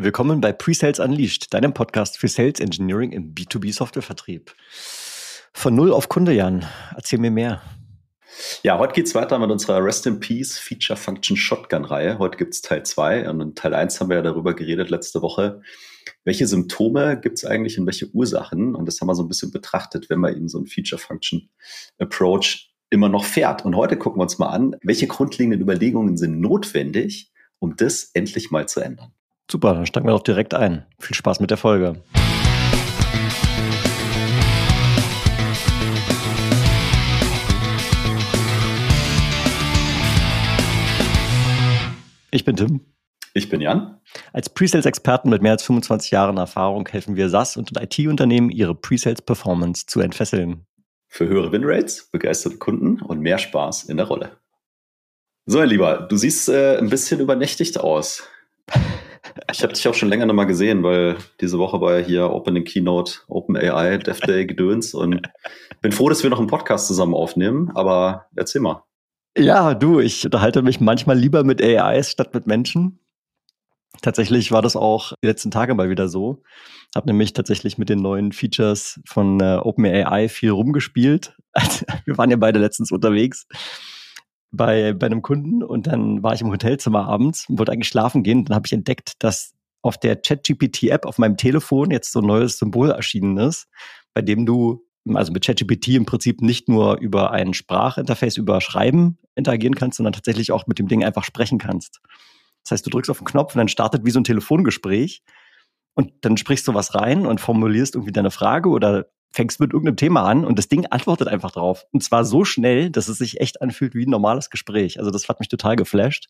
Willkommen bei Presales Unleashed, deinem Podcast für Sales Engineering im B2B Softwarevertrieb. Von Null auf Kunde, Jan. Erzähl mir mehr. Ja, heute geht's weiter mit unserer Rest in Peace Feature Function Shotgun Reihe. Heute gibt's Teil zwei und in Teil eins haben wir ja darüber geredet letzte Woche. Welche Symptome gibt's eigentlich und welche Ursachen? Und das haben wir so ein bisschen betrachtet, wenn man eben so ein Feature Function Approach immer noch fährt. Und heute gucken wir uns mal an, welche grundlegenden Überlegungen sind notwendig, um das endlich mal zu ändern. Super, dann steigen wir doch direkt ein. Viel Spaß mit der Folge. Ich bin Tim. Ich bin Jan. Als Presales-Experten mit mehr als 25 Jahren Erfahrung helfen wir SaaS und IT-Unternehmen, ihre Presales-Performance zu entfesseln. Für höhere Winrates, begeisterte Kunden und mehr Spaß in der Rolle. So, mein Lieber, du siehst äh, ein bisschen übernächtigt aus. Ich habe dich auch schon länger noch mal gesehen, weil diese Woche war ja hier Opening Keynote, Open AI, Dev Day Gedöns und bin froh, dass wir noch einen Podcast zusammen aufnehmen. Aber erzähl mal. Ja, du, ich unterhalte mich manchmal lieber mit AIs statt mit Menschen. Tatsächlich war das auch die letzten Tage mal wieder so. Hab nämlich tatsächlich mit den neuen Features von äh, OpenAI viel rumgespielt. wir waren ja beide letztens unterwegs bei, bei einem Kunden und dann war ich im Hotelzimmer abends und wollte eigentlich schlafen gehen. Dann habe ich entdeckt, dass auf der ChatGPT-App auf meinem Telefon jetzt so ein neues Symbol erschienen ist, bei dem du also mit ChatGPT im Prinzip nicht nur über ein Sprachinterface über Schreiben interagieren kannst, sondern tatsächlich auch mit dem Ding einfach sprechen kannst. Das heißt, du drückst auf den Knopf und dann startet wie so ein Telefongespräch und dann sprichst du was rein und formulierst irgendwie deine Frage oder fängst mit irgendeinem Thema an und das Ding antwortet einfach drauf. Und zwar so schnell, dass es sich echt anfühlt wie ein normales Gespräch. Also das hat mich total geflasht.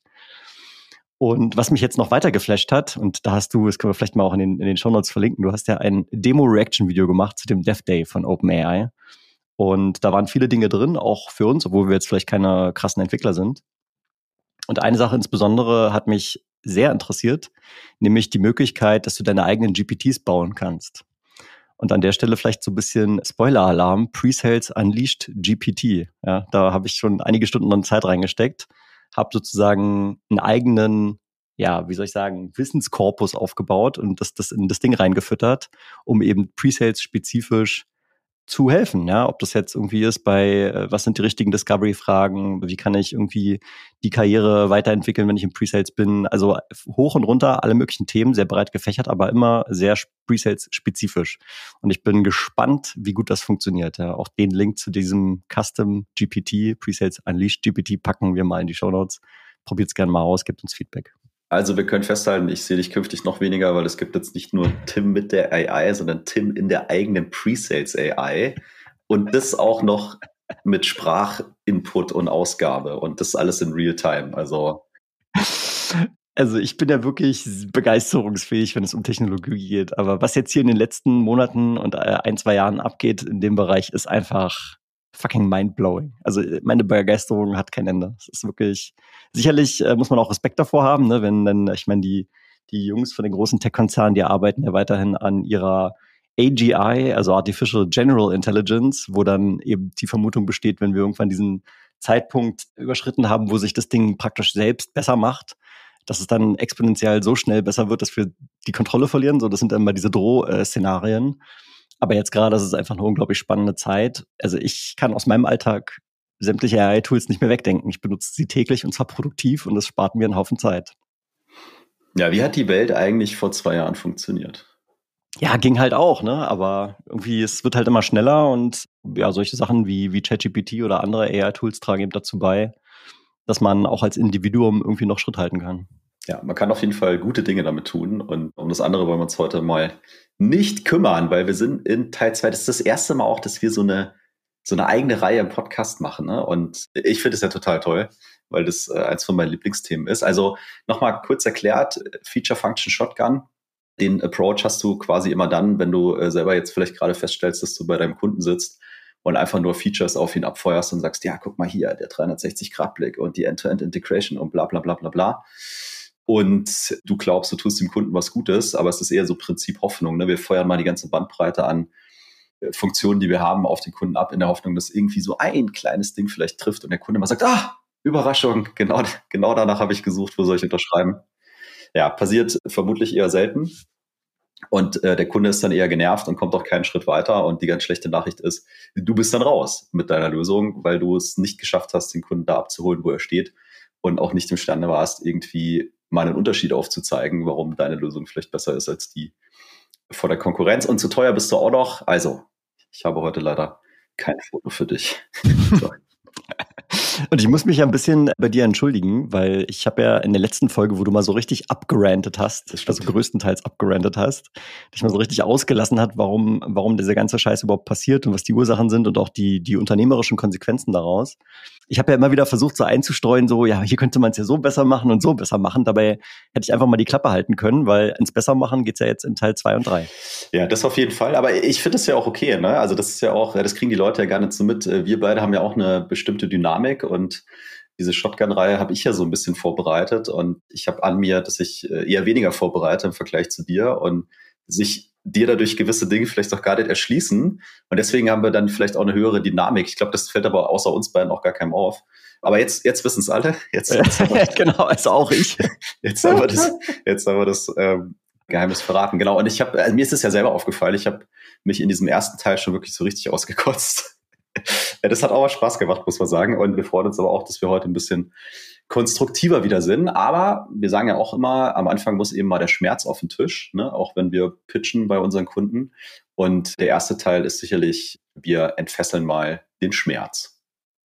Und was mich jetzt noch weiter geflasht hat, und da hast du, das können wir vielleicht mal auch in den, in den Show Notes verlinken, du hast ja ein Demo-Reaction-Video gemacht zu dem Dev Day von OpenAI. Und da waren viele Dinge drin, auch für uns, obwohl wir jetzt vielleicht keine krassen Entwickler sind. Und eine Sache insbesondere hat mich sehr interessiert, nämlich die Möglichkeit, dass du deine eigenen GPTs bauen kannst. Und an der Stelle vielleicht so ein bisschen Spoiler-Alarm, Pre-Sales Unleashed GPT. Ja, da habe ich schon einige Stunden an Zeit reingesteckt, habe sozusagen einen eigenen, ja, wie soll ich sagen, Wissenskorpus aufgebaut und das, das in das Ding reingefüttert, um eben Pre-Sales spezifisch zu helfen, ja, ob das jetzt irgendwie ist bei, äh, was sind die richtigen Discovery-Fragen, wie kann ich irgendwie die Karriere weiterentwickeln, wenn ich im Presales bin, also hoch und runter, alle möglichen Themen, sehr breit gefächert, aber immer sehr Presales-spezifisch. Und ich bin gespannt, wie gut das funktioniert, ja. Auch den Link zu diesem Custom GPT, Presales Unleashed GPT packen wir mal in die Show Notes. Probiert es gerne mal aus, gebt uns Feedback. Also wir können festhalten, ich sehe dich künftig noch weniger, weil es gibt jetzt nicht nur Tim mit der AI, sondern Tim in der eigenen Pre-Sales AI. Und das auch noch mit Sprachinput und Ausgabe. Und das alles in Real-Time. Also. Also ich bin ja wirklich begeisterungsfähig, wenn es um Technologie geht. Aber was jetzt hier in den letzten Monaten und äh, ein, zwei Jahren abgeht in dem Bereich, ist einfach fucking mindblowing. Also äh, meine Begeisterung hat kein Ende. Es ist wirklich, sicherlich äh, muss man auch Respekt davor haben, ne, wenn dann, ich meine, die, die Jungs von den großen Tech-Konzernen, die arbeiten ja weiterhin an ihrer AGI, also Artificial General Intelligence, wo dann eben die Vermutung besteht, wenn wir irgendwann diesen Zeitpunkt überschritten haben, wo sich das Ding praktisch selbst besser macht, dass es dann exponentiell so schnell besser wird, dass wir die Kontrolle verlieren. So, das sind dann immer diese Droh-Szenarien. Äh, aber jetzt gerade ist es einfach eine unglaublich spannende Zeit. Also ich kann aus meinem Alltag sämtliche AI-Tools nicht mehr wegdenken. Ich benutze sie täglich und zwar produktiv und das spart mir einen Haufen Zeit. Ja, wie hat die Welt eigentlich vor zwei Jahren funktioniert? Ja, ging halt auch, ne? Aber irgendwie, es wird halt immer schneller und ja, solche Sachen wie, wie ChatGPT oder andere AI-Tools tragen eben dazu bei, dass man auch als Individuum irgendwie noch Schritt halten kann. Ja, man kann auf jeden Fall gute Dinge damit tun. Und um das andere wollen wir uns heute mal nicht kümmern, weil wir sind in Teil 2. Das ist das erste Mal auch, dass wir so eine, so eine eigene Reihe im Podcast machen. Ne? Und ich finde es ja total toll, weil das äh, eins von meinen Lieblingsthemen ist. Also nochmal kurz erklärt, Feature Function Shotgun. Den Approach hast du quasi immer dann, wenn du äh, selber jetzt vielleicht gerade feststellst, dass du bei deinem Kunden sitzt und einfach nur Features auf ihn abfeuerst und sagst, ja, guck mal hier, der 360-Grad-Blick und die End-to-End-Integration und bla bla bla bla bla und du glaubst, du tust dem Kunden was Gutes, aber es ist eher so Prinzip Hoffnung. Ne? Wir feuern mal die ganze Bandbreite an äh, Funktionen, die wir haben, auf den Kunden ab, in der Hoffnung, dass irgendwie so ein kleines Ding vielleicht trifft und der Kunde mal sagt, ah, Überraschung, genau, genau danach habe ich gesucht, wo soll ich unterschreiben. ja, passiert vermutlich eher selten. Und äh, der Kunde ist dann eher genervt und kommt auch keinen Schritt weiter. Und die ganz schlechte Nachricht ist, du bist dann raus mit deiner Lösung, weil du es nicht geschafft hast, den Kunden da abzuholen, wo er steht und auch nicht imstande warst, irgendwie mal einen Unterschied aufzuzeigen, warum deine Lösung vielleicht besser ist als die vor der Konkurrenz. Und zu teuer bist du auch noch. Also, ich habe heute leider kein Foto für dich. Und ich muss mich ja ein bisschen bei dir entschuldigen, weil ich habe ja in der letzten Folge, wo du mal so richtig abgerantet hast, also größtenteils abgerantet hast, dich mal so richtig ausgelassen hat, warum, warum dieser ganze Scheiß überhaupt passiert und was die Ursachen sind und auch die, die unternehmerischen Konsequenzen daraus. Ich habe ja immer wieder versucht, so einzustreuen, so, ja, hier könnte man es ja so besser machen und so besser machen. Dabei hätte ich einfach mal die Klappe halten können, weil ins Bessermachen geht's ja jetzt in Teil zwei und drei. Ja, das auf jeden Fall. Aber ich finde es ja auch okay, ne? Also das ist ja auch, das kriegen die Leute ja gar nicht so mit. Wir beide haben ja auch eine bestimmte Dynamik und diese Shotgun-Reihe habe ich ja so ein bisschen vorbereitet und ich habe an mir, dass ich äh, eher weniger vorbereite im Vergleich zu dir und sich dir dadurch gewisse Dinge vielleicht auch gar nicht erschließen. Und deswegen haben wir dann vielleicht auch eine höhere Dynamik. Ich glaube, das fällt aber außer uns beiden auch gar keinem auf. Aber jetzt, jetzt wissen es alle. Jetzt, jetzt genau, also auch ich. Jetzt haben wir das, jetzt haben wir das ähm, Geheimnis verraten. Genau. Und ich habe, also mir ist es ja selber aufgefallen. Ich habe mich in diesem ersten Teil schon wirklich so richtig ausgekotzt das hat auch Spaß gemacht, muss man sagen. Und wir freuen uns aber auch, dass wir heute ein bisschen konstruktiver wieder sind. Aber wir sagen ja auch immer, am Anfang muss eben mal der Schmerz auf den Tisch, ne? auch wenn wir pitchen bei unseren Kunden. Und der erste Teil ist sicherlich, wir entfesseln mal den Schmerz.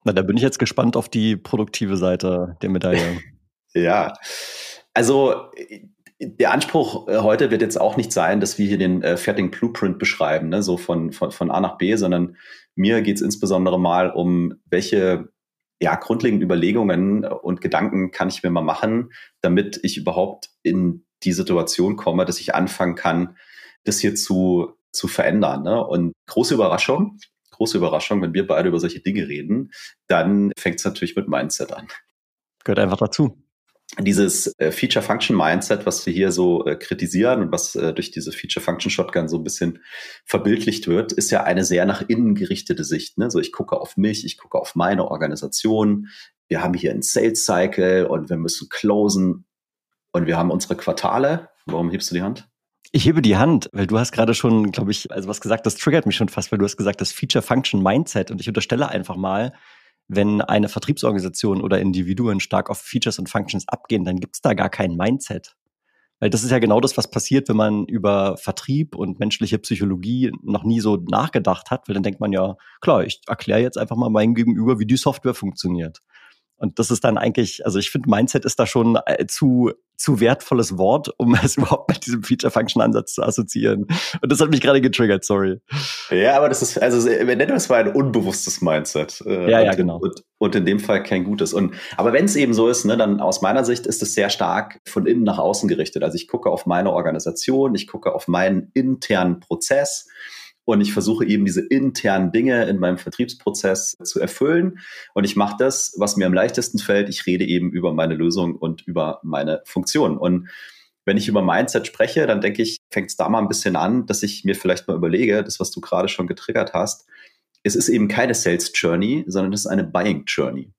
Na, da bin ich jetzt gespannt auf die produktive Seite der Medaille. ja, also der Anspruch äh, heute wird jetzt auch nicht sein, dass wir hier den äh, fertigen Blueprint beschreiben, ne? so von, von, von A nach B, sondern mir geht es insbesondere mal um, welche ja, grundlegenden Überlegungen und Gedanken kann ich mir mal machen, damit ich überhaupt in die Situation komme, dass ich anfangen kann, das hier zu, zu verändern. Ne? Und große Überraschung, große Überraschung, wenn wir beide über solche Dinge reden, dann fängt es natürlich mit Mindset an. Gehört einfach dazu dieses äh, Feature-Function-Mindset, was wir hier so äh, kritisieren und was äh, durch diese Feature-Function-Shotgun so ein bisschen verbildlicht wird, ist ja eine sehr nach innen gerichtete Sicht. Ne? So, ich gucke auf mich, ich gucke auf meine Organisation. Wir haben hier einen Sales-Cycle und wir müssen closen und wir haben unsere Quartale. Warum hebst du die Hand? Ich hebe die Hand, weil du hast gerade schon, glaube ich, also was gesagt, das triggert mich schon fast, weil du hast gesagt, das Feature-Function-Mindset und ich unterstelle einfach mal, wenn eine Vertriebsorganisation oder Individuen stark auf Features und Functions abgehen, dann gibt's da gar kein Mindset. Weil das ist ja genau das, was passiert, wenn man über Vertrieb und menschliche Psychologie noch nie so nachgedacht hat, weil dann denkt man ja, klar, ich erkläre jetzt einfach mal meinem Gegenüber, wie die Software funktioniert. Und das ist dann eigentlich, also ich finde, Mindset ist da schon äh, zu, zu wertvolles Wort, um es überhaupt mit diesem Feature-Function-Ansatz zu assoziieren. Und das hat mich gerade getriggert, sorry. Ja, aber das ist, also wir nennen das mal ein unbewusstes Mindset. Äh, ja, ja, genau. Und, und, in dem Fall kein gutes. Und aber wenn es eben so ist, ne, dann aus meiner Sicht ist es sehr stark von innen nach außen gerichtet. Also ich gucke auf meine Organisation, ich gucke auf meinen internen Prozess und ich versuche eben diese internen Dinge in meinem Vertriebsprozess zu erfüllen. Und ich mache das, was mir am leichtesten fällt. Ich rede eben über meine Lösung und über meine Funktion. Und wenn ich über Mindset spreche, dann denke ich, fängt es da mal ein bisschen an, dass ich mir vielleicht mal überlege, das, was du gerade schon getriggert hast, es ist eben keine Sales Journey, sondern es ist eine Buying Journey.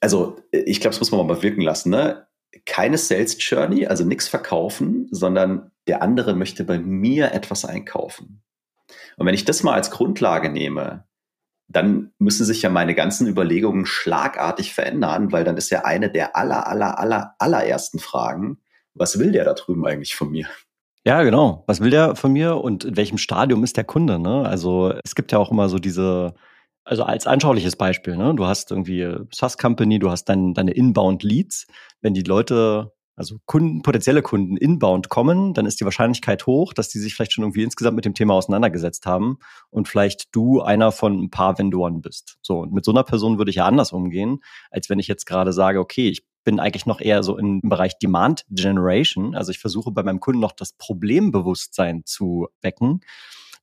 Also ich glaube, das muss man mal wirken lassen. Ne? Keine Sales Journey, also nichts verkaufen, sondern der andere möchte bei mir etwas einkaufen. Und wenn ich das mal als Grundlage nehme, dann müssen sich ja meine ganzen Überlegungen schlagartig verändern, weil dann ist ja eine der aller, aller, aller, allerersten Fragen, was will der da drüben eigentlich von mir? Ja, genau. Was will der von mir und in welchem Stadium ist der Kunde? Ne? Also es gibt ja auch immer so diese, also als anschauliches Beispiel, ne? du hast irgendwie SaaS Company, du hast dann deine Inbound Leads. Wenn die Leute also Kunden, potenzielle Kunden inbound kommen, dann ist die Wahrscheinlichkeit hoch, dass die sich vielleicht schon irgendwie insgesamt mit dem Thema auseinandergesetzt haben und vielleicht du einer von ein paar Vendoren bist. So, und mit so einer Person würde ich ja anders umgehen, als wenn ich jetzt gerade sage, okay, ich bin eigentlich noch eher so im Bereich Demand Generation. Also ich versuche bei meinem Kunden noch das Problembewusstsein zu wecken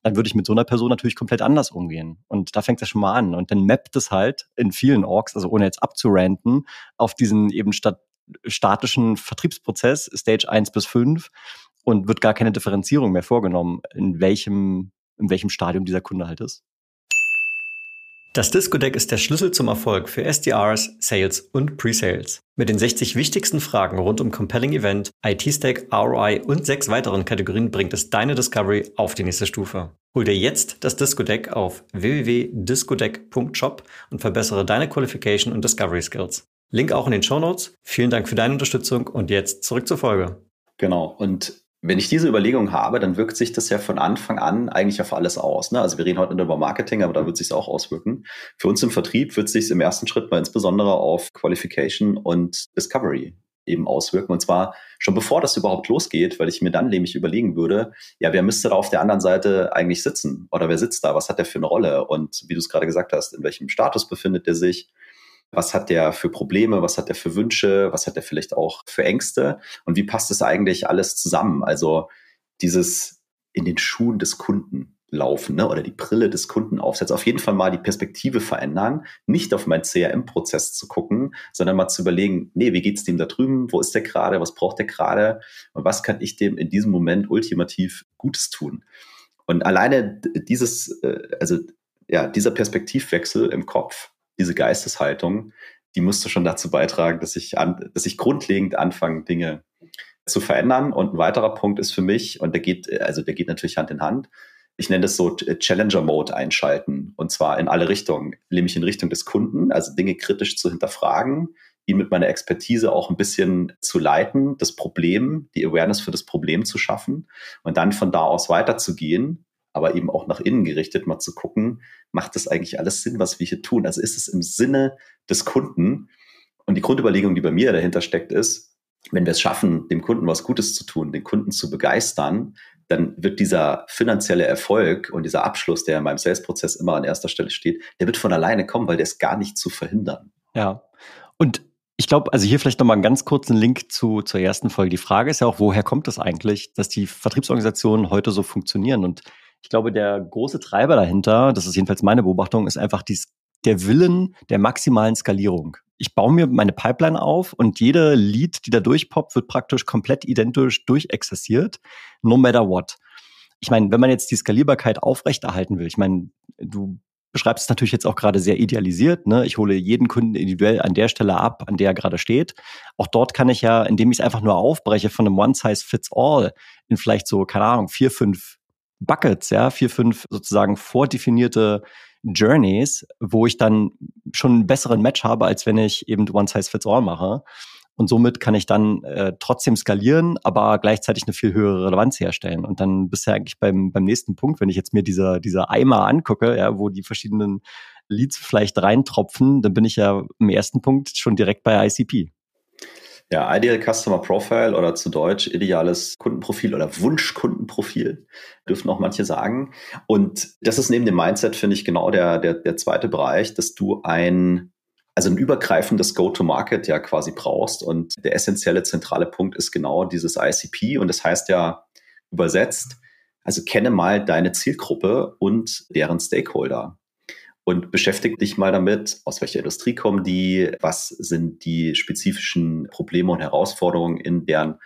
dann würde ich mit so einer Person natürlich komplett anders umgehen. Und da fängt das schon mal an. Und dann mappt es halt in vielen Orks, also ohne jetzt abzuranten, auf diesen eben statt statischen Vertriebsprozess, Stage 1 bis 5, und wird gar keine Differenzierung mehr vorgenommen, in welchem, in welchem Stadium dieser Kunde halt ist. Das Disco-Deck ist der Schlüssel zum Erfolg für SDRs, Sales und Pre-Sales. Mit den 60 wichtigsten Fragen rund um Compelling Event, IT-Stack, ROI und sechs weiteren Kategorien bringt es deine Discovery auf die nächste Stufe. Hol dir jetzt das Disco-Deck auf www.discodeck.shop und verbessere deine Qualification und Discovery Skills. Link auch in den Show Notes. Vielen Dank für deine Unterstützung und jetzt zurück zur Folge. Genau. Und wenn ich diese Überlegung habe, dann wirkt sich das ja von Anfang an eigentlich auf alles aus. Ne? Also wir reden heute nicht über Marketing, aber da wird sich auch auswirken. Für uns im Vertrieb wird sich im ersten Schritt mal insbesondere auf Qualification und Discovery eben auswirken. Und zwar schon bevor das überhaupt losgeht, weil ich mir dann nämlich überlegen würde, ja, wer müsste da auf der anderen Seite eigentlich sitzen? Oder wer sitzt da? Was hat der für eine Rolle? Und wie du es gerade gesagt hast, in welchem Status befindet er sich? Was hat der für Probleme? Was hat der für Wünsche? Was hat der vielleicht auch für Ängste? Und wie passt das eigentlich alles zusammen? Also dieses in den Schuhen des Kunden laufen ne? oder die Brille des Kunden aufsetzen. Auf jeden Fall mal die Perspektive verändern, nicht auf meinen CRM-Prozess zu gucken, sondern mal zu überlegen, nee, wie geht's dem da drüben? Wo ist der gerade? Was braucht der gerade? Und was kann ich dem in diesem Moment ultimativ Gutes tun? Und alleine dieses, äh, also ja, dieser Perspektivwechsel im Kopf, diese Geisteshaltung, die musste schon dazu beitragen, dass ich, an, dass ich grundlegend anfange, Dinge zu verändern. Und ein weiterer Punkt ist für mich, und der geht, also der geht natürlich Hand in Hand, ich nenne das so Challenger-Mode einschalten. Und zwar in alle Richtungen, nämlich in Richtung des Kunden, also Dinge kritisch zu hinterfragen, ihn mit meiner Expertise auch ein bisschen zu leiten, das Problem, die Awareness für das Problem zu schaffen und dann von da aus weiterzugehen aber eben auch nach innen gerichtet, mal zu gucken, macht das eigentlich alles Sinn, was wir hier tun? Also ist es im Sinne des Kunden? Und die Grundüberlegung, die bei mir dahinter steckt, ist, wenn wir es schaffen, dem Kunden was Gutes zu tun, den Kunden zu begeistern, dann wird dieser finanzielle Erfolg und dieser Abschluss, der in meinem Sales-Prozess immer an erster Stelle steht, der wird von alleine kommen, weil der ist gar nicht zu verhindern. Ja. Und ich glaube, also hier vielleicht nochmal einen ganz kurzen Link zu, zur ersten Folge. Die Frage ist ja auch, woher kommt es das eigentlich, dass die Vertriebsorganisationen heute so funktionieren? Und ich glaube, der große Treiber dahinter, das ist jedenfalls meine Beobachtung, ist einfach dies, der Willen der maximalen Skalierung. Ich baue mir meine Pipeline auf und jede Lead, die da durchpoppt, wird praktisch komplett identisch durchexerziert, no matter what. Ich meine, wenn man jetzt die Skalierbarkeit aufrechterhalten will, ich meine, du beschreibst es natürlich jetzt auch gerade sehr idealisiert. Ne? Ich hole jeden Kunden individuell an der Stelle ab, an der er gerade steht. Auch dort kann ich ja, indem ich es einfach nur aufbreche von einem One-Size-Fits-All in vielleicht so, keine Ahnung, vier, fünf Buckets, ja, vier, fünf sozusagen vordefinierte Journeys, wo ich dann schon einen besseren Match habe, als wenn ich eben One Size Fits All mache. Und somit kann ich dann äh, trotzdem skalieren, aber gleichzeitig eine viel höhere Relevanz herstellen. Und dann bist du eigentlich beim, beim nächsten Punkt, wenn ich jetzt mir diese, diese Eimer angucke, ja, wo die verschiedenen Leads vielleicht reintropfen, dann bin ich ja im ersten Punkt schon direkt bei ICP. Ja, Ideal Customer Profile oder zu Deutsch ideales Kundenprofil oder Wunschkundenprofil, dürfen auch manche sagen. Und das ist neben dem Mindset, finde ich, genau der, der, der zweite Bereich, dass du ein, also ein übergreifendes Go-to-Market ja quasi brauchst. Und der essentielle zentrale Punkt ist genau dieses ICP. Und das heißt ja übersetzt, also kenne mal deine Zielgruppe und deren Stakeholder und beschäftige dich mal damit, aus welcher Industrie kommen die, was sind die spezifischen Probleme und Herausforderungen in deren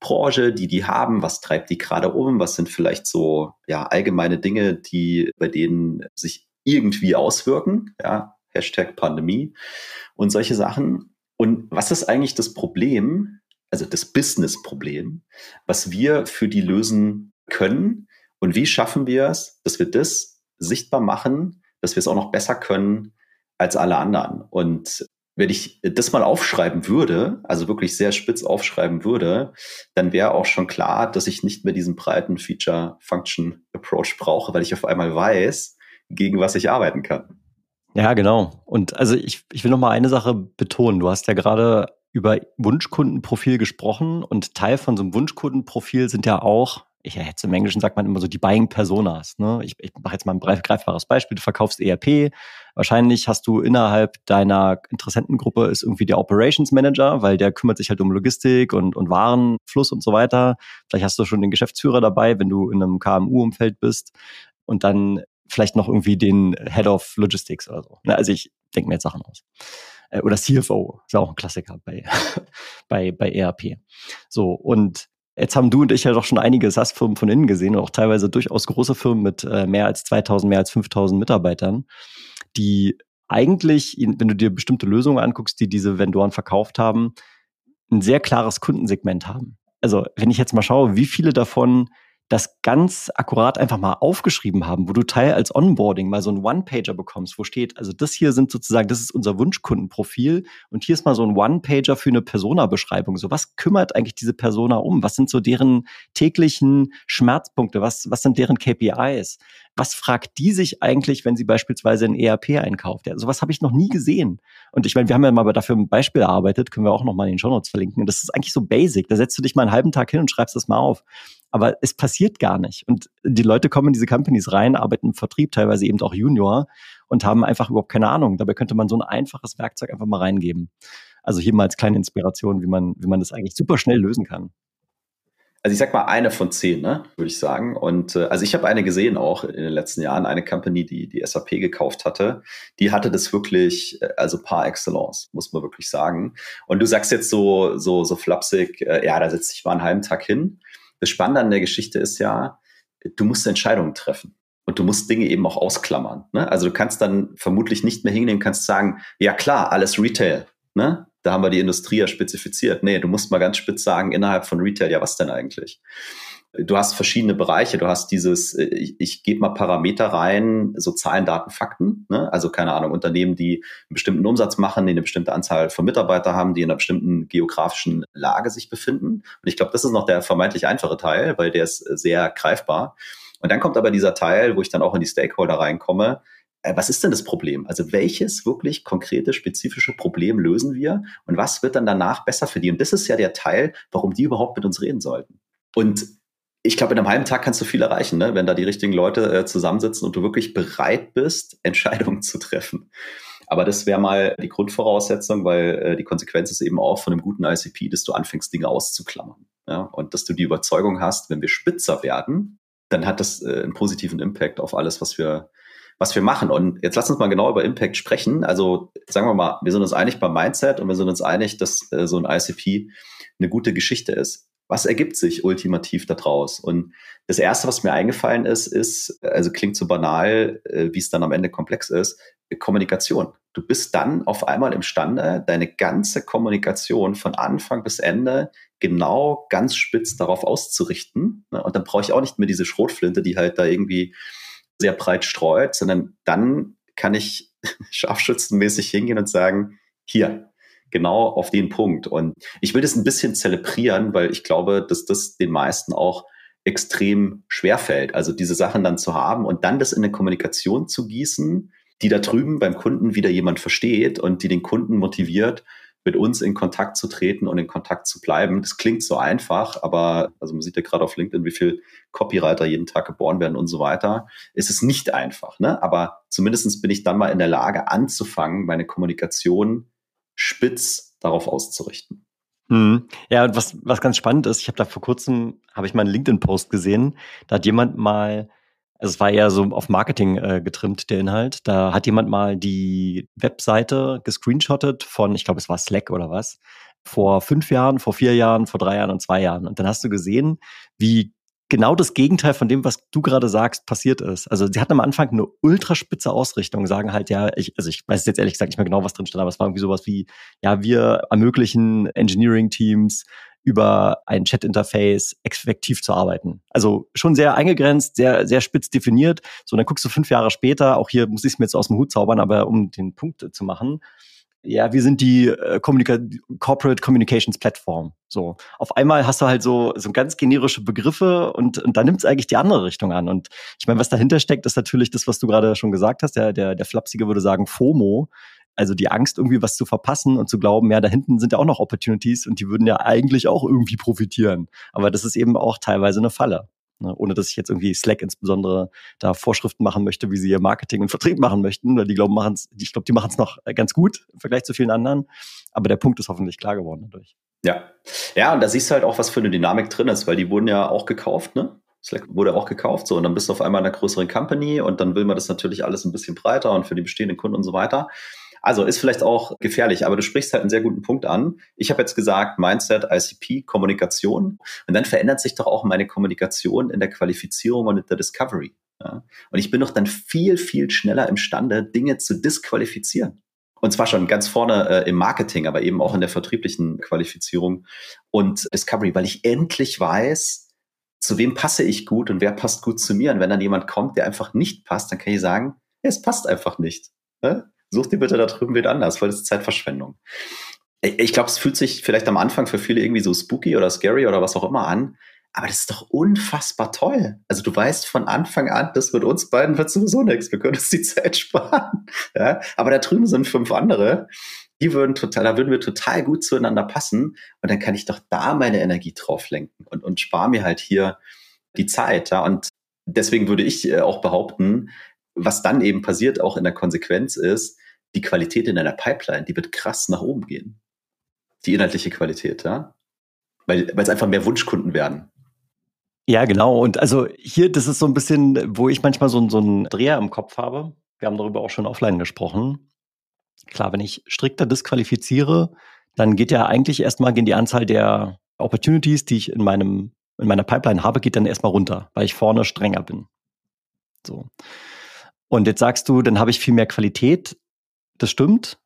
Branche, die die haben, was treibt die gerade um, was sind vielleicht so ja allgemeine Dinge, die bei denen sich irgendwie auswirken, ja, Hashtag Pandemie und solche Sachen. Und was ist eigentlich das Problem, also das Business-Problem, was wir für die lösen können und wie schaffen wir es, dass wir das sichtbar machen, dass wir es auch noch besser können als alle anderen. Und wenn ich das mal aufschreiben würde, also wirklich sehr spitz aufschreiben würde, dann wäre auch schon klar, dass ich nicht mehr diesen breiten Feature-Function-Approach brauche, weil ich auf einmal weiß, gegen was ich arbeiten kann. Ja, genau. Und also ich, ich will noch mal eine Sache betonen. Du hast ja gerade über Wunschkundenprofil gesprochen und Teil von so einem Wunschkundenprofil sind ja auch ich jetzt im Englischen sagt man immer so die Buying Personas. Ne? Ich, ich mache jetzt mal ein greifbares Beispiel. Du verkaufst ERP. Wahrscheinlich hast du innerhalb deiner Interessentengruppe ist irgendwie der Operations Manager, weil der kümmert sich halt um Logistik und, und Warenfluss und so weiter. Vielleicht hast du schon den Geschäftsführer dabei, wenn du in einem KMU-Umfeld bist. Und dann vielleicht noch irgendwie den Head of Logistics oder so. Ne? Also ich denke mir jetzt Sachen aus äh, oder CFO, ist auch ein Klassiker bei, bei, bei ERP. So, und Jetzt haben du und ich ja doch schon einige SaaS-Firmen von innen gesehen und auch teilweise durchaus große Firmen mit äh, mehr als 2000, mehr als 5000 Mitarbeitern, die eigentlich, wenn du dir bestimmte Lösungen anguckst, die diese Vendoren verkauft haben, ein sehr klares Kundensegment haben. Also wenn ich jetzt mal schaue, wie viele davon das ganz akkurat einfach mal aufgeschrieben haben, wo du Teil als Onboarding mal so einen One-Pager bekommst, wo steht, also das hier sind sozusagen, das ist unser Wunschkundenprofil und hier ist mal so ein One-Pager für eine Persona-Beschreibung. So, was kümmert eigentlich diese Persona um? Was sind so deren täglichen Schmerzpunkte? Was, was sind deren KPIs? was fragt die sich eigentlich, wenn sie beispielsweise ein ERP einkauft? Ja, sowas habe ich noch nie gesehen. Und ich meine, wir haben ja mal dafür ein Beispiel erarbeitet, können wir auch noch mal in den Show Notes verlinken. Und das ist eigentlich so basic. Da setzt du dich mal einen halben Tag hin und schreibst das mal auf. Aber es passiert gar nicht. Und die Leute kommen in diese Companies rein, arbeiten im Vertrieb, teilweise eben auch Junior und haben einfach überhaupt keine Ahnung. Dabei könnte man so ein einfaches Werkzeug einfach mal reingeben. Also hier mal als kleine Inspiration, wie man, wie man das eigentlich super schnell lösen kann also ich sag mal eine von zehn, ne, würde ich sagen. Und äh, also ich habe eine gesehen auch in den letzten Jahren, eine Company, die die SAP gekauft hatte, die hatte das wirklich, äh, also par excellence, muss man wirklich sagen. Und du sagst jetzt so so so flapsig, äh, ja, da setze ich mal einen halben Tag hin. Das Spannende an der Geschichte ist ja, du musst Entscheidungen treffen. Und du musst Dinge eben auch ausklammern. Ne? Also du kannst dann vermutlich nicht mehr hingehen, kannst sagen, ja klar, alles Retail. Ne? da haben wir die Industrie ja spezifiziert. Nee, du musst mal ganz spitz sagen, innerhalb von Retail, ja, was denn eigentlich? Du hast verschiedene Bereiche. Du hast dieses, ich, ich gebe mal Parameter rein, so Zahlen, Daten, Fakten. Ne? Also keine Ahnung, Unternehmen, die einen bestimmten Umsatz machen, die eine bestimmte Anzahl von Mitarbeitern haben, die in einer bestimmten geografischen Lage sich befinden. Und ich glaube, das ist noch der vermeintlich einfache Teil, weil der ist sehr greifbar. Und dann kommt aber dieser Teil, wo ich dann auch in die Stakeholder reinkomme, äh, was ist denn das Problem? Also welches wirklich konkrete, spezifische Problem lösen wir und was wird dann danach besser für die? Und das ist ja der Teil, warum die überhaupt mit uns reden sollten. Und ich glaube, in einem halben Tag kannst du viel erreichen, ne? wenn da die richtigen Leute äh, zusammensitzen und du wirklich bereit bist, Entscheidungen zu treffen. Aber das wäre mal die Grundvoraussetzung, weil äh, die Konsequenz ist eben auch von einem guten ICP, dass du anfängst, Dinge auszuklammern. Ja? Und dass du die Überzeugung hast, wenn wir spitzer werden, dann hat das äh, einen positiven Impact auf alles, was wir was wir machen. Und jetzt lass uns mal genau über Impact sprechen. Also sagen wir mal, wir sind uns einig beim Mindset und wir sind uns einig, dass äh, so ein ICP eine gute Geschichte ist. Was ergibt sich ultimativ daraus? Und das erste, was mir eingefallen ist, ist, also klingt so banal, äh, wie es dann am Ende komplex ist, Kommunikation. Du bist dann auf einmal imstande, deine ganze Kommunikation von Anfang bis Ende genau ganz spitz darauf auszurichten. Und dann brauche ich auch nicht mehr diese Schrotflinte, die halt da irgendwie sehr breit streut, sondern dann kann ich scharfschützenmäßig hingehen und sagen, hier, genau auf den Punkt. Und ich will das ein bisschen zelebrieren, weil ich glaube, dass das den meisten auch extrem schwer fällt. Also diese Sachen dann zu haben und dann das in eine Kommunikation zu gießen, die da drüben beim Kunden wieder jemand versteht und die den Kunden motiviert, mit uns in Kontakt zu treten und in Kontakt zu bleiben. Das klingt so einfach, aber also man sieht ja gerade auf LinkedIn, wie viel Copywriter jeden Tag geboren werden und so weiter. Es ist nicht einfach, ne? Aber zumindestens bin ich dann mal in der Lage, anzufangen, meine Kommunikation spitz darauf auszurichten. Hm. Ja, und was, was ganz spannend ist, ich habe da vor kurzem, habe ich mal einen LinkedIn-Post gesehen, da hat jemand mal also es war eher so auf Marketing äh, getrimmt, der Inhalt. Da hat jemand mal die Webseite gescreenshottet von, ich glaube, es war Slack oder was, vor fünf Jahren, vor vier Jahren, vor drei Jahren und zwei Jahren. Und dann hast du gesehen, wie genau das Gegenteil von dem, was du gerade sagst, passiert ist. Also sie hatten am Anfang eine ultraspitze Ausrichtung, sagen halt, ja, ich, also ich weiß jetzt ehrlich gesagt nicht mehr genau, was drin stand, aber es war irgendwie sowas wie, ja, wir ermöglichen Engineering-Teams über ein Chat-Interface effektiv zu arbeiten. Also schon sehr eingegrenzt, sehr, sehr spitz definiert. So, dann guckst du fünf Jahre später, auch hier muss ich es mir jetzt aus dem Hut zaubern, aber um den Punkt zu machen, ja, wir sind die äh, Communica Corporate Communications Platform. So, auf einmal hast du halt so so ganz generische Begriffe und und da nimmt es eigentlich die andere Richtung an. Und ich meine, was dahinter steckt, ist natürlich das, was du gerade schon gesagt hast. Der der der Flapsige würde sagen FOMO. Also die Angst, irgendwie was zu verpassen und zu glauben, ja, da hinten sind ja auch noch Opportunities und die würden ja eigentlich auch irgendwie profitieren. Aber das ist eben auch teilweise eine Falle. Ne? Ohne dass ich jetzt irgendwie Slack insbesondere da Vorschriften machen möchte, wie sie ihr Marketing und Vertrieb machen möchten. Weil die glauben, machen es, ich glaube, die machen es noch ganz gut im Vergleich zu vielen anderen. Aber der Punkt ist hoffentlich klar geworden dadurch. Ja. Ja, und da siehst du halt auch, was für eine Dynamik drin ist, weil die wurden ja auch gekauft, ne? Slack wurde auch gekauft, so und dann bist du auf einmal in einer größeren Company und dann will man das natürlich alles ein bisschen breiter und für die bestehenden Kunden und so weiter. Also ist vielleicht auch gefährlich, aber du sprichst halt einen sehr guten Punkt an. Ich habe jetzt gesagt, Mindset, ICP, Kommunikation. Und dann verändert sich doch auch meine Kommunikation in der Qualifizierung und in der Discovery. Ja? Und ich bin doch dann viel, viel schneller imstande, Dinge zu disqualifizieren. Und zwar schon ganz vorne äh, im Marketing, aber eben auch in der vertrieblichen Qualifizierung und Discovery, weil ich endlich weiß, zu wem passe ich gut und wer passt gut zu mir. Und wenn dann jemand kommt, der einfach nicht passt, dann kann ich sagen, es passt einfach nicht. Ne? Such dir bitte da drüben wieder anders, weil das ist Zeitverschwendung. Ich glaube, es fühlt sich vielleicht am Anfang für viele irgendwie so spooky oder scary oder was auch immer an. Aber das ist doch unfassbar toll. Also du weißt von Anfang an, das mit uns beiden wird sowieso nichts. Wir können uns die Zeit sparen. Ja? Aber da drüben sind fünf andere. Die würden total, da würden wir total gut zueinander passen. Und dann kann ich doch da meine Energie drauf lenken und, und spare mir halt hier die Zeit. Ja? Und deswegen würde ich äh, auch behaupten, was dann eben passiert, auch in der Konsequenz ist, die Qualität in einer Pipeline, die wird krass nach oben gehen. Die inhaltliche Qualität, ja. Weil, weil es einfach mehr Wunschkunden werden. Ja, genau. Und also hier, das ist so ein bisschen, wo ich manchmal so, so einen Dreher im Kopf habe. Wir haben darüber auch schon offline gesprochen. Klar, wenn ich strikter disqualifiziere, dann geht ja eigentlich erstmal gehen die Anzahl der Opportunities, die ich in meinem in meiner Pipeline habe, geht dann erstmal runter, weil ich vorne strenger bin. So. Und jetzt sagst du, dann habe ich viel mehr Qualität. Das stimmt.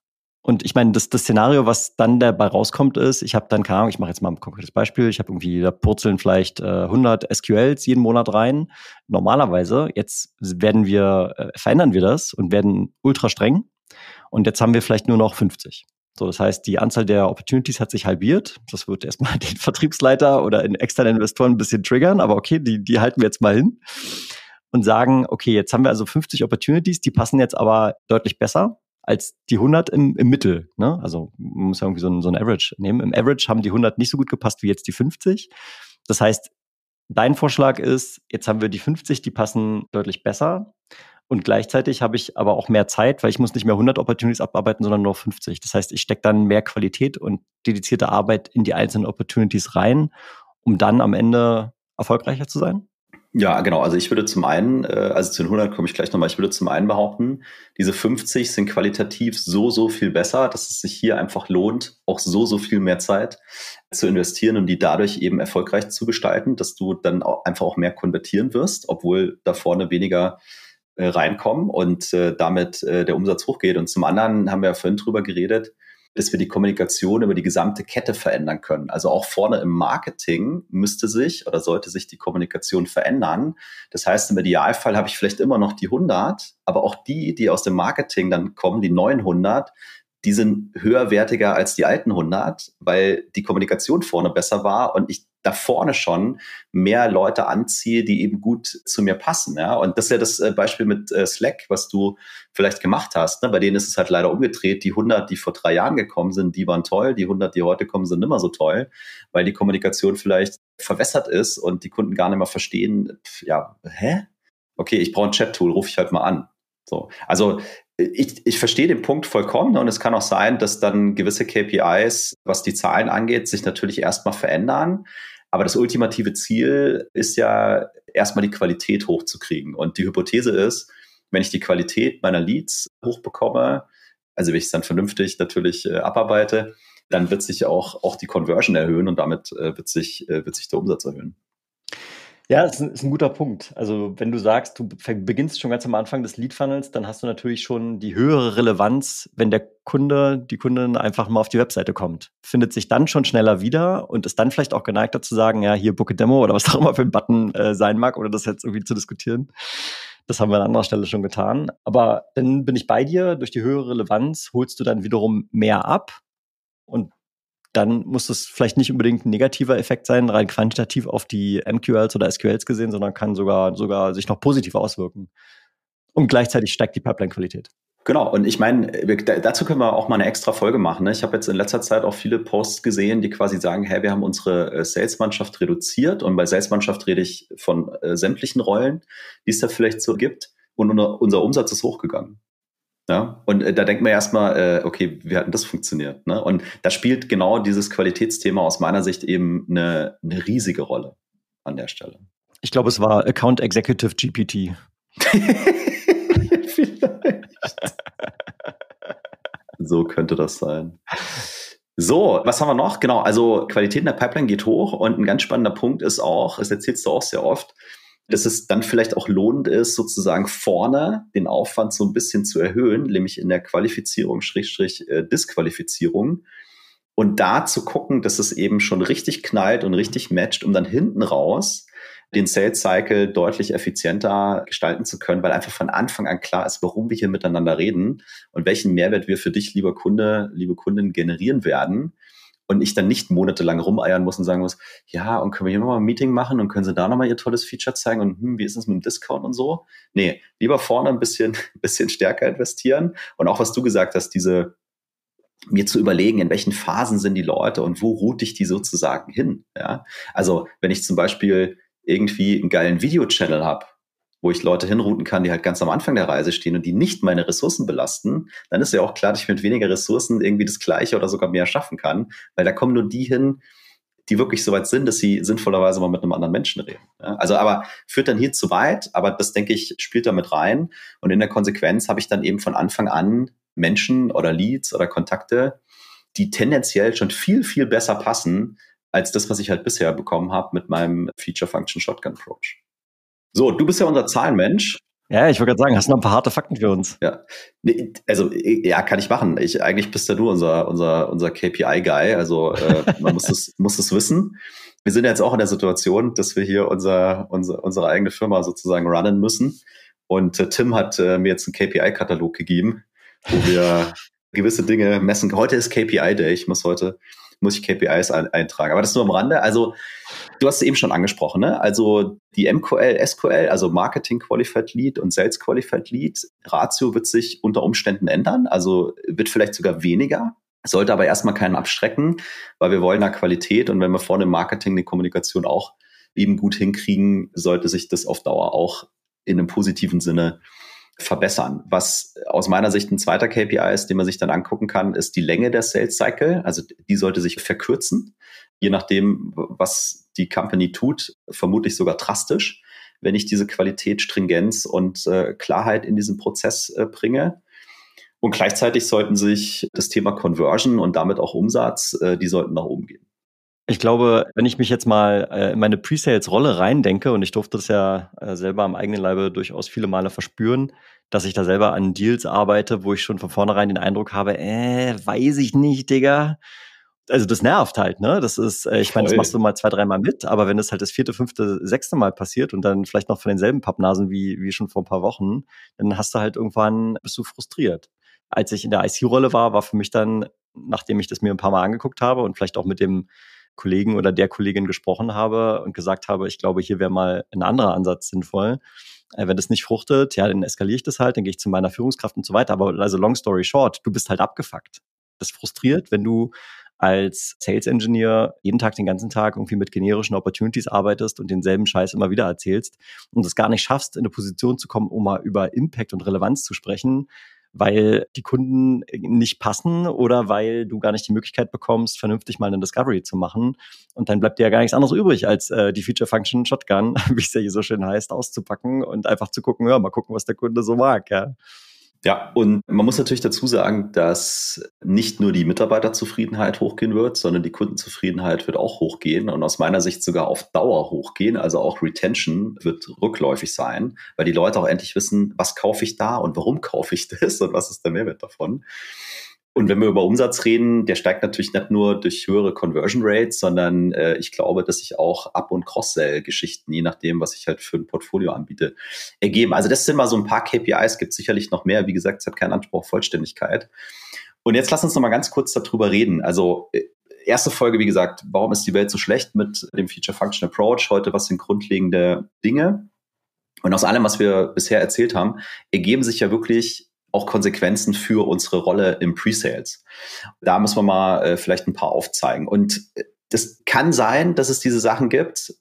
Und ich meine, das, das Szenario, was dann dabei rauskommt, ist, ich habe dann, keine Ahnung, ich mache jetzt mal ein konkretes Beispiel, ich habe irgendwie, da purzeln vielleicht äh, 100 SQLs jeden Monat rein. Normalerweise, jetzt werden wir, äh, verändern wir das und werden ultra streng. Und jetzt haben wir vielleicht nur noch 50. So, das heißt, die Anzahl der Opportunities hat sich halbiert. Das wird erstmal den Vertriebsleiter oder in externen Investoren ein bisschen triggern, aber okay, die, die halten wir jetzt mal hin und sagen, okay, jetzt haben wir also 50 Opportunities, die passen jetzt aber deutlich besser als die 100 im, im Mittel. Ne? Also man muss ja irgendwie so ein, so ein Average nehmen. Im Average haben die 100 nicht so gut gepasst wie jetzt die 50. Das heißt, dein Vorschlag ist, jetzt haben wir die 50, die passen deutlich besser. Und gleichzeitig habe ich aber auch mehr Zeit, weil ich muss nicht mehr 100 Opportunities abarbeiten, sondern nur 50. Das heißt, ich stecke dann mehr Qualität und dedizierte Arbeit in die einzelnen Opportunities rein, um dann am Ende erfolgreicher zu sein? Ja, genau. Also ich würde zum einen, äh, also zu den 100 komme ich gleich nochmal, ich würde zum einen behaupten, diese 50 sind qualitativ so, so viel besser, dass es sich hier einfach lohnt, auch so, so viel mehr Zeit zu investieren und die dadurch eben erfolgreich zu gestalten, dass du dann auch einfach auch mehr konvertieren wirst, obwohl da vorne weniger äh, reinkommen und äh, damit der Umsatz hochgeht. Und zum anderen haben wir ja vorhin drüber geredet, dass wir die Kommunikation über die gesamte Kette verändern können. Also auch vorne im Marketing müsste sich oder sollte sich die Kommunikation verändern. Das heißt, im Idealfall habe ich vielleicht immer noch die 100, aber auch die, die aus dem Marketing dann kommen, die 900, die sind höherwertiger als die alten 100, weil die Kommunikation vorne besser war und ich da vorne schon mehr Leute anziehe, die eben gut zu mir passen. Ja? Und das ist ja das äh, Beispiel mit äh, Slack, was du vielleicht gemacht hast. Ne? Bei denen ist es halt leider umgedreht. Die 100, die vor drei Jahren gekommen sind, die waren toll. Die 100, die heute kommen, sind nimmer so toll, weil die Kommunikation vielleicht verwässert ist und die Kunden gar nicht mehr verstehen, ja, hä? Okay, ich brauche ein Chat-Tool, rufe ich halt mal an. So. Also ich, ich verstehe den Punkt vollkommen und es kann auch sein, dass dann gewisse KPIs, was die Zahlen angeht, sich natürlich erstmal verändern. Aber das ultimative Ziel ist ja erstmal die Qualität hochzukriegen. Und die Hypothese ist, wenn ich die Qualität meiner Leads hochbekomme, also wenn ich es dann vernünftig natürlich äh, abarbeite, dann wird sich auch, auch die Conversion erhöhen und damit äh, wird, sich, äh, wird sich der Umsatz erhöhen. Ja, ist ein, ist ein guter Punkt. Also wenn du sagst, du beginnst schon ganz am Anfang des Lead Funnels, dann hast du natürlich schon die höhere Relevanz, wenn der Kunde, die Kundin einfach mal auf die Webseite kommt. Findet sich dann schon schneller wieder und ist dann vielleicht auch geneigter zu sagen, ja, hier Book a Demo oder was auch immer für ein Button äh, sein mag oder das jetzt irgendwie zu diskutieren. Das haben wir an anderer Stelle schon getan. Aber dann bin ich bei dir. Durch die höhere Relevanz holst du dann wiederum mehr ab. Und dann muss das vielleicht nicht unbedingt ein negativer Effekt sein, rein quantitativ auf die MQLs oder SQLs gesehen, sondern kann sogar, sogar sich noch positiv auswirken. Und gleichzeitig steigt die Pipeline-Qualität. Genau, und ich meine, dazu können wir auch mal eine extra Folge machen. Ne? Ich habe jetzt in letzter Zeit auch viele Posts gesehen, die quasi sagen, hey, wir haben unsere äh, Salesmannschaft reduziert. Und bei Salesmannschaft rede ich von äh, sämtlichen Rollen, die es da vielleicht so gibt. Und unser Umsatz ist hochgegangen. Ja? Und äh, da denkt man erstmal, äh, okay, wie hat denn das funktioniert? Ne? Und da spielt genau dieses Qualitätsthema aus meiner Sicht eben eine, eine riesige Rolle an der Stelle. Ich glaube, es war Account Executive GPT. Vielleicht. so könnte das sein. So, was haben wir noch? Genau, also Qualität in der Pipeline geht hoch und ein ganz spannender Punkt ist auch, das erzählst du auch sehr oft, dass es dann vielleicht auch lohnend ist, sozusagen vorne den Aufwand so ein bisschen zu erhöhen, nämlich in der Qualifizierung, Schrägstrich, äh, Disqualifizierung. Und da zu gucken, dass es eben schon richtig knallt und richtig matcht, um dann hinten raus den Sales Cycle deutlich effizienter gestalten zu können, weil einfach von Anfang an klar ist, warum wir hier miteinander reden und welchen Mehrwert wir für dich, lieber Kunde, liebe Kundin, generieren werden und ich dann nicht monatelang rumeiern muss und sagen muss, ja, und können wir hier nochmal ein Meeting machen und können Sie da nochmal Ihr tolles Feature zeigen und hm, wie ist es mit dem Discount und so? Nee, lieber vorne ein bisschen, bisschen stärker investieren und auch was du gesagt hast, diese mir zu überlegen, in welchen Phasen sind die Leute und wo route ich die sozusagen hin. Ja? Also wenn ich zum Beispiel irgendwie einen geilen Video-Channel habe, wo ich Leute hinrouten kann, die halt ganz am Anfang der Reise stehen und die nicht meine Ressourcen belasten, dann ist ja auch klar, dass ich mit weniger Ressourcen irgendwie das Gleiche oder sogar mehr schaffen kann, weil da kommen nur die hin, die wirklich so weit sind, dass sie sinnvollerweise mal mit einem anderen Menschen reden. Ja, also aber führt dann hier zu weit, aber das denke ich spielt da mit rein und in der Konsequenz habe ich dann eben von Anfang an Menschen oder Leads oder Kontakte, die tendenziell schon viel, viel besser passen als das, was ich halt bisher bekommen habe mit meinem Feature Function Shotgun Approach. So, du bist ja unser Zahlenmensch. Ja, ich wollte gerade sagen, hast du noch ein paar harte Fakten für uns? Ja, nee, also ja, kann ich machen. Ich eigentlich bist ja du unser unser unser KPI-Guy. Also äh, man muss es muss es wissen. Wir sind jetzt auch in der Situation, dass wir hier unser, unser unsere eigene Firma sozusagen runnen müssen. Und äh, Tim hat äh, mir jetzt einen KPI-Katalog gegeben, wo wir gewisse Dinge messen. Heute ist KPI Day. Ich muss heute muss ich KPIs ein, eintragen. Aber das nur am Rande. Also du hast es eben schon angesprochen, ne? Also die MQL, SQL, also Marketing Qualified Lead und Sales Qualified Lead, Ratio wird sich unter Umständen ändern. Also wird vielleicht sogar weniger. Sollte aber erstmal keinen abstrecken, weil wir wollen da Qualität und wenn wir vorne im Marketing die Kommunikation auch eben gut hinkriegen, sollte sich das auf Dauer auch in einem positiven Sinne verbessern. Was aus meiner Sicht ein zweiter KPI ist, den man sich dann angucken kann, ist die Länge der Sales Cycle. Also die sollte sich verkürzen, je nachdem, was die Company tut, vermutlich sogar drastisch, wenn ich diese Qualität, Stringenz und äh, Klarheit in diesen Prozess äh, bringe. Und gleichzeitig sollten sich das Thema Conversion und damit auch Umsatz, äh, die sollten nach oben gehen. Ich glaube, wenn ich mich jetzt mal äh, in meine Pre-Sales-Rolle reindenke, und ich durfte das ja äh, selber am eigenen Leibe durchaus viele Male verspüren, dass ich da selber an Deals arbeite, wo ich schon von vornherein den Eindruck habe, äh, weiß ich nicht, Digga. Also das nervt halt, ne? Das ist, äh, ich meine, das machst du mal zwei, dreimal mit, aber wenn es halt das vierte, fünfte, sechste Mal passiert und dann vielleicht noch von denselben Pappnasen wie, wie schon vor ein paar Wochen, dann hast du halt irgendwann, bist du frustriert. Als ich in der IC-Rolle war, war für mich dann, nachdem ich das mir ein paar Mal angeguckt habe und vielleicht auch mit dem Kollegen oder der Kollegin gesprochen habe und gesagt habe, ich glaube, hier wäre mal ein anderer Ansatz sinnvoll. Äh, wenn das nicht fruchtet, ja, dann eskaliere ich das halt, dann gehe ich zu meiner Führungskraft und so weiter. Aber also long story short, du bist halt abgefuckt. Das frustriert, wenn du als Sales Engineer jeden Tag, den ganzen Tag irgendwie mit generischen Opportunities arbeitest und denselben Scheiß immer wieder erzählst und es gar nicht schaffst, in eine Position zu kommen, um mal über Impact und Relevanz zu sprechen, weil die Kunden nicht passen oder weil du gar nicht die Möglichkeit bekommst, vernünftig mal eine Discovery zu machen. Und dann bleibt dir ja gar nichts anderes übrig, als äh, die Feature Function Shotgun, wie es ja hier so schön heißt, auszupacken und einfach zu gucken, ja, mal gucken, was der Kunde so mag, ja. Ja, und man muss natürlich dazu sagen, dass nicht nur die Mitarbeiterzufriedenheit hochgehen wird, sondern die Kundenzufriedenheit wird auch hochgehen und aus meiner Sicht sogar auf Dauer hochgehen. Also auch Retention wird rückläufig sein, weil die Leute auch endlich wissen, was kaufe ich da und warum kaufe ich das und was ist der Mehrwert davon. Und wenn wir über Umsatz reden, der steigt natürlich nicht nur durch höhere Conversion Rates, sondern äh, ich glaube, dass sich auch Up- und Cross-Sell-Geschichten, je nachdem, was ich halt für ein Portfolio anbiete, ergeben. Also das sind mal so ein paar KPIs, gibt sicherlich noch mehr. Wie gesagt, es hat keinen Anspruch auf Vollständigkeit. Und jetzt lass uns noch mal ganz kurz darüber reden. Also äh, erste Folge, wie gesagt, warum ist die Welt so schlecht mit dem Feature Function Approach? Heute, was sind grundlegende Dinge? Und aus allem, was wir bisher erzählt haben, ergeben sich ja wirklich auch Konsequenzen für unsere Rolle im Pre-Sales. Da müssen wir mal äh, vielleicht ein paar aufzeigen. Und äh, das kann sein, dass es diese Sachen gibt.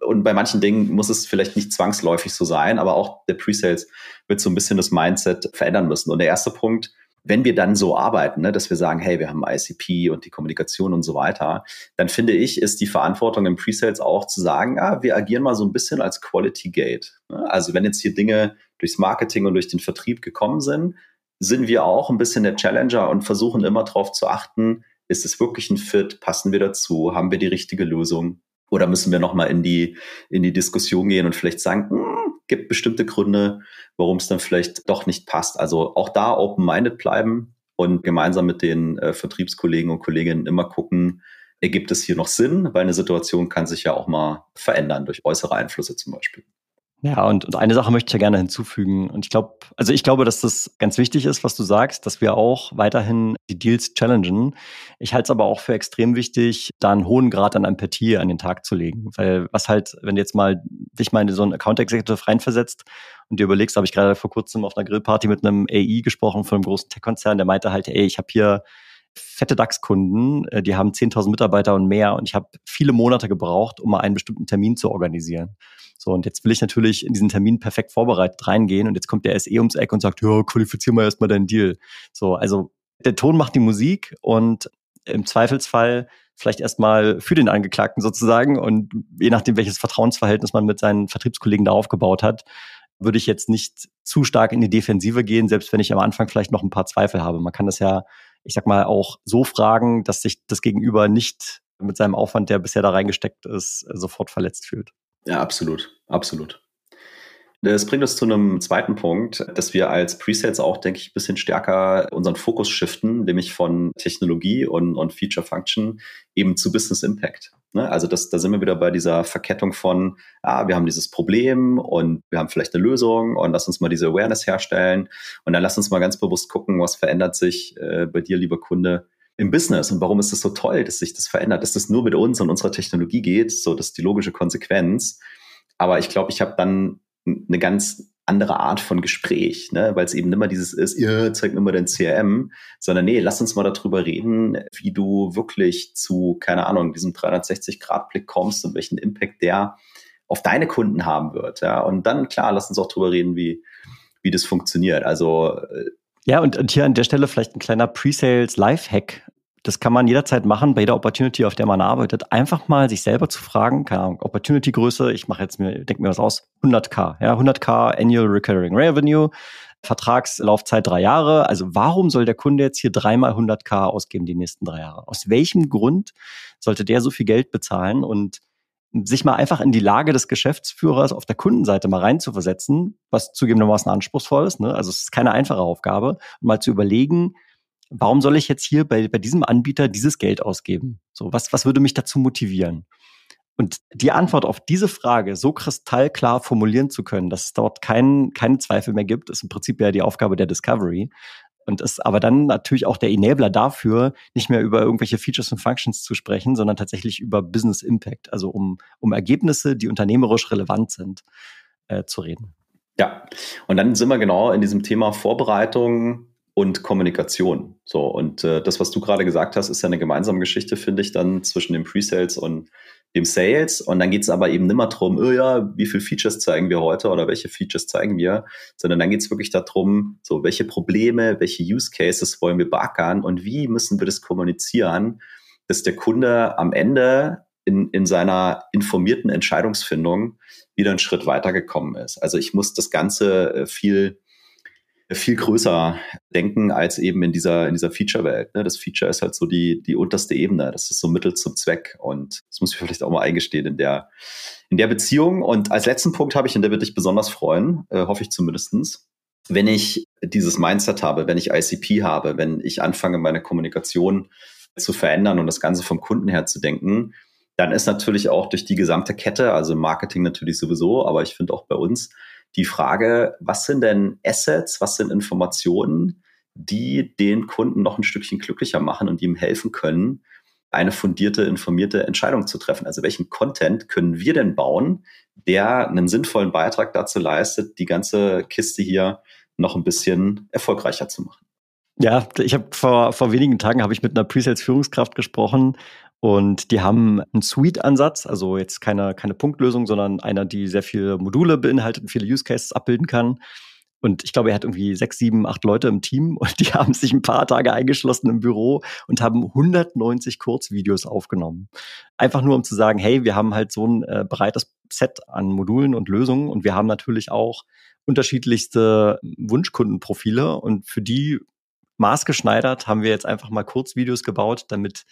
Und bei manchen Dingen muss es vielleicht nicht zwangsläufig so sein, aber auch der Pre-Sales wird so ein bisschen das Mindset verändern müssen. Und der erste Punkt, wenn wir dann so arbeiten, ne, dass wir sagen, hey, wir haben ICP und die Kommunikation und so weiter, dann finde ich, ist die Verantwortung im Pre-Sales auch zu sagen, ah, wir agieren mal so ein bisschen als Quality Gate. Ne? Also wenn jetzt hier Dinge durchs Marketing und durch den Vertrieb gekommen sind, sind wir auch ein bisschen der Challenger und versuchen immer darauf zu achten, ist es wirklich ein Fit, passen wir dazu, haben wir die richtige Lösung Oder müssen wir nochmal in die, in die Diskussion gehen und vielleicht sagen, hm, gibt bestimmte Gründe, warum es dann vielleicht doch nicht passt. Also auch da open-minded bleiben und gemeinsam mit den äh, Vertriebskollegen und Kolleginnen immer gucken, ergibt es hier noch Sinn, weil eine Situation kann sich ja auch mal verändern durch äußere Einflüsse zum Beispiel. Ja, und, und eine Sache möchte ich ja gerne hinzufügen. Und ich glaube, also ich glaube, dass das ganz wichtig ist, was du sagst, dass wir auch weiterhin die Deals challengen. Ich halte es aber auch für extrem wichtig, da einen hohen Grad an Empathie an den Tag zu legen. Weil was halt, wenn du jetzt mal dich mal in so einen Account Executive reinversetzt und dir überlegst, habe ich gerade vor kurzem auf einer Grillparty mit einem AI gesprochen von einem großen Tech-Konzern, der meinte halt, ey, ich habe hier fette DAX-Kunden, äh, die haben 10.000 Mitarbeiter und mehr und ich habe viele Monate gebraucht, um mal einen bestimmten Termin zu organisieren. So, und jetzt will ich natürlich in diesen Termin perfekt vorbereitet reingehen und jetzt kommt der SE ums Eck und sagt, ja, qualifizier mal erstmal deinen Deal. So, also der Ton macht die Musik und im Zweifelsfall vielleicht erstmal für den Angeklagten sozusagen und je nachdem, welches Vertrauensverhältnis man mit seinen Vertriebskollegen da aufgebaut hat, würde ich jetzt nicht zu stark in die Defensive gehen, selbst wenn ich am Anfang vielleicht noch ein paar Zweifel habe. Man kann das ja, ich sag mal, auch so fragen, dass sich das Gegenüber nicht mit seinem Aufwand, der bisher da reingesteckt ist, sofort verletzt fühlt. Ja, absolut, absolut. Das bringt uns zu einem zweiten Punkt, dass wir als Presets auch, denke ich, ein bisschen stärker unseren Fokus shiften, nämlich von Technologie und, und Feature Function eben zu Business Impact. Ne? Also das, da sind wir wieder bei dieser Verkettung von, ah, wir haben dieses Problem und wir haben vielleicht eine Lösung und lass uns mal diese Awareness herstellen und dann lass uns mal ganz bewusst gucken, was verändert sich äh, bei dir, lieber Kunde, im Business und warum ist es so toll, dass sich das verändert, dass das nur mit uns und unserer Technologie geht, so das ist die logische Konsequenz. Aber ich glaube, ich habe dann eine ganz andere Art von Gespräch, ne? weil es eben immer dieses ist, ihr zeigt mir mal dein CRM, sondern nee, lass uns mal darüber reden, wie du wirklich zu, keine Ahnung, diesem 360-Grad-Blick kommst und welchen Impact der auf deine Kunden haben wird. Ja? Und dann, klar, lass uns auch darüber reden, wie, wie das funktioniert. Also äh, ja, und, und hier an der Stelle vielleicht ein kleiner Pre-Sales Life-Hack. Das kann man jederzeit machen bei jeder Opportunity, auf der man arbeitet. Einfach mal sich selber zu fragen, keine Ahnung, Opportunity-Größe, ich mache jetzt mir, denke mir was aus, 100k, ja, 100k Annual Recurring Revenue, Vertragslaufzeit drei Jahre. Also warum soll der Kunde jetzt hier dreimal 100k ausgeben die nächsten drei Jahre? Aus welchem Grund sollte der so viel Geld bezahlen? Und sich mal einfach in die Lage des Geschäftsführers auf der Kundenseite mal reinzuversetzen, was zugegebenermaßen anspruchsvoll ist. Ne? Also es ist keine einfache Aufgabe, mal zu überlegen, warum soll ich jetzt hier bei, bei diesem Anbieter dieses Geld ausgeben? So, was, was würde mich dazu motivieren? Und die Antwort auf diese Frage so kristallklar formulieren zu können, dass es dort keinen keine Zweifel mehr gibt, ist im Prinzip ja die Aufgabe der Discovery und ist aber dann natürlich auch der Enabler dafür, nicht mehr über irgendwelche Features und Functions zu sprechen, sondern tatsächlich über Business Impact, also um, um Ergebnisse, die unternehmerisch relevant sind, äh, zu reden. Ja, und dann sind wir genau in diesem Thema Vorbereitung und Kommunikation. So, und äh, das, was du gerade gesagt hast, ist ja eine gemeinsame Geschichte, finde ich, dann zwischen den Pre-Sales und dem Sales. Und dann geht es aber eben nimmer drum, oh ja, wie viele Features zeigen wir heute oder welche Features zeigen wir, sondern dann geht es wirklich darum, so welche Probleme, welche Use Cases wollen wir beackern und wie müssen wir das kommunizieren, dass der Kunde am Ende in, in seiner informierten Entscheidungsfindung wieder einen Schritt weitergekommen ist. Also ich muss das Ganze äh, viel viel größer denken als eben in dieser, in dieser Feature-Welt. Ne? Das Feature ist halt so die, die unterste Ebene. Das ist so Mittel zum Zweck. Und das muss ich vielleicht auch mal eingestehen in der, in der Beziehung. Und als letzten Punkt habe ich, und der wird dich besonders freuen, äh, hoffe ich zumindestens, wenn ich dieses Mindset habe, wenn ich ICP habe, wenn ich anfange, meine Kommunikation zu verändern und das Ganze vom Kunden her zu denken, dann ist natürlich auch durch die gesamte Kette, also Marketing natürlich sowieso, aber ich finde auch bei uns, die Frage, was sind denn Assets, was sind Informationen, die den Kunden noch ein Stückchen glücklicher machen und ihm helfen können, eine fundierte, informierte Entscheidung zu treffen. Also welchen Content können wir denn bauen, der einen sinnvollen Beitrag dazu leistet, die ganze Kiste hier noch ein bisschen erfolgreicher zu machen. Ja, ich habe vor, vor wenigen Tagen habe ich mit einer Presales-Führungskraft gesprochen und die haben einen Suite-Ansatz, also jetzt keine, keine Punktlösung, sondern einer, die sehr viele Module beinhaltet und viele Use Cases abbilden kann. Und ich glaube, er hat irgendwie sechs, sieben, acht Leute im Team und die haben sich ein paar Tage eingeschlossen im Büro und haben 190 Kurzvideos aufgenommen. Einfach nur, um zu sagen, hey, wir haben halt so ein äh, breites Set an Modulen und Lösungen und wir haben natürlich auch unterschiedlichste Wunschkundenprofile und für die maßgeschneidert haben wir jetzt einfach mal Kurzvideos gebaut, damit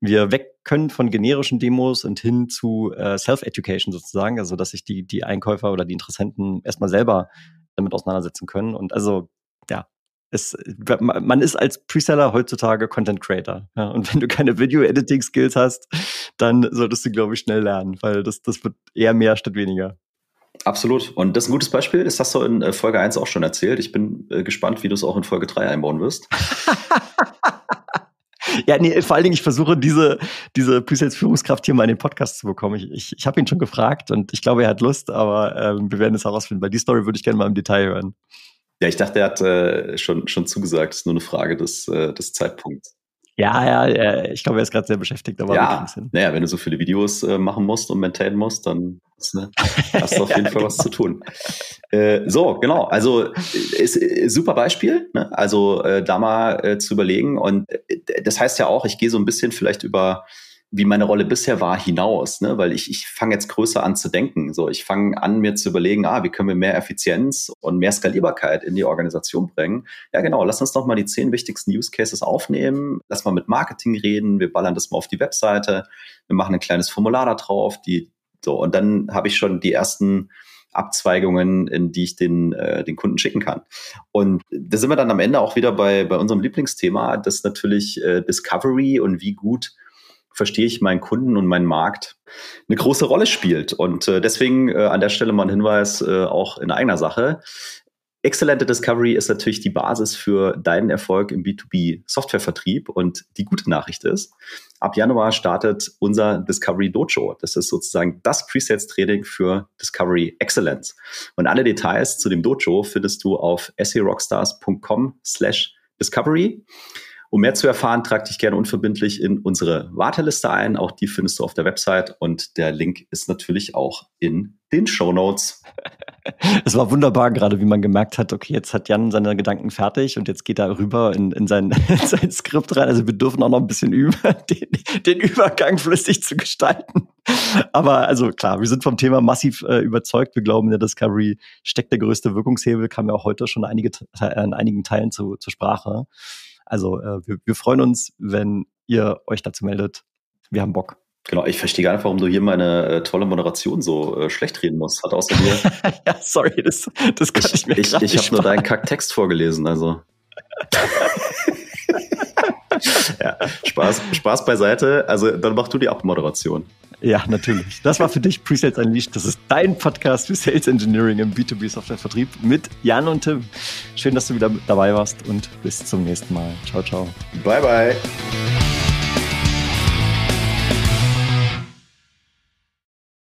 wir weg können von generischen Demos und hin zu äh, Self-Education sozusagen, also dass sich die, die Einkäufer oder die Interessenten erstmal selber damit auseinandersetzen können. Und also, ja, es, man ist als Preseller heutzutage Content Creator. Ja, und wenn du keine Video-Editing-Skills hast, dann solltest du, glaube ich, schnell lernen, weil das, das wird eher mehr statt weniger. Absolut. Und das ist ein gutes Beispiel. Das hast du in äh, Folge 1 auch schon erzählt. Ich bin äh, gespannt, wie du es auch in Folge 3 einbauen wirst. ja, nee, vor allen Dingen, ich versuche diese, diese Presales-Führungskraft hier mal in den Podcast zu bekommen. Ich, ich, ich habe ihn schon gefragt und ich glaube, er hat Lust, aber ähm, wir werden es herausfinden, weil die Story würde ich gerne mal im Detail hören. Ja, ich dachte, er hat äh, schon, schon zugesagt. Es ist nur eine Frage des, äh, des Zeitpunkts. Ja, ja, ich glaube, er ist gerade sehr beschäftigt. Aber ja, naja, wenn du so viele Videos äh, machen musst und maintainen musst, dann hast, ne, hast du auf jeden ja, Fall was zu tun. Äh, so, genau. Also ist, ist super Beispiel. Ne? Also äh, da mal äh, zu überlegen. Und äh, das heißt ja auch, ich gehe so ein bisschen vielleicht über wie meine Rolle bisher war, hinaus, ne? weil ich, ich fange jetzt größer an zu denken. So, ich fange an, mir zu überlegen, ah, wie können wir mehr Effizienz und mehr Skalierbarkeit in die Organisation bringen. Ja, genau, lass uns doch mal die zehn wichtigsten Use Cases aufnehmen, lass mal mit Marketing reden, wir ballern das mal auf die Webseite, wir machen ein kleines Formular da drauf, die so, und dann habe ich schon die ersten Abzweigungen, in die ich den, äh, den Kunden schicken kann. Und da sind wir dann am Ende auch wieder bei, bei unserem Lieblingsthema, das natürlich äh, Discovery und wie gut verstehe ich meinen Kunden und meinen Markt, eine große Rolle spielt. Und äh, deswegen äh, an der Stelle mal ein Hinweis äh, auch in eigener Sache. Exzellente Discovery ist natürlich die Basis für deinen Erfolg im B2B Softwarevertrieb. Und die gute Nachricht ist, ab Januar startet unser Discovery Dojo. Das ist sozusagen das Presets-Training für Discovery Excellence. Und alle Details zu dem Dojo findest du auf serockstars.com slash discovery. Um mehr zu erfahren, trag dich gerne unverbindlich in unsere Warteliste ein. Auch die findest du auf der Website und der Link ist natürlich auch in den Show Notes. Es war wunderbar, gerade wie man gemerkt hat, okay, jetzt hat Jan seine Gedanken fertig und jetzt geht er rüber in, in, sein, in sein Skript rein. Also wir dürfen auch noch ein bisschen üben, den, den Übergang flüssig zu gestalten. Aber also klar, wir sind vom Thema massiv äh, überzeugt. Wir glauben, in der Discovery steckt der größte Wirkungshebel, kam ja auch heute schon einige, in einigen Teilen zu, zur Sprache. Also äh, wir, wir freuen uns, wenn ihr euch dazu meldet. Wir haben Bock. Genau, ich verstehe gar nicht, warum du hier meine äh, tolle Moderation so äh, schlecht reden musst. Hat außer mir. ja, sorry, das, das kann ich, ich mir Ich, ich habe nur deinen Kacktext vorgelesen, also. ja, Spaß, Spaß beiseite. Also dann mach du die Abmoderation. Ja, natürlich. Das war für dich Presales Unleashed. Das ist dein Podcast für Sales Engineering im B2B Software Vertrieb mit Jan und Tim. Schön, dass du wieder dabei warst und bis zum nächsten Mal. Ciao, ciao. Bye, bye.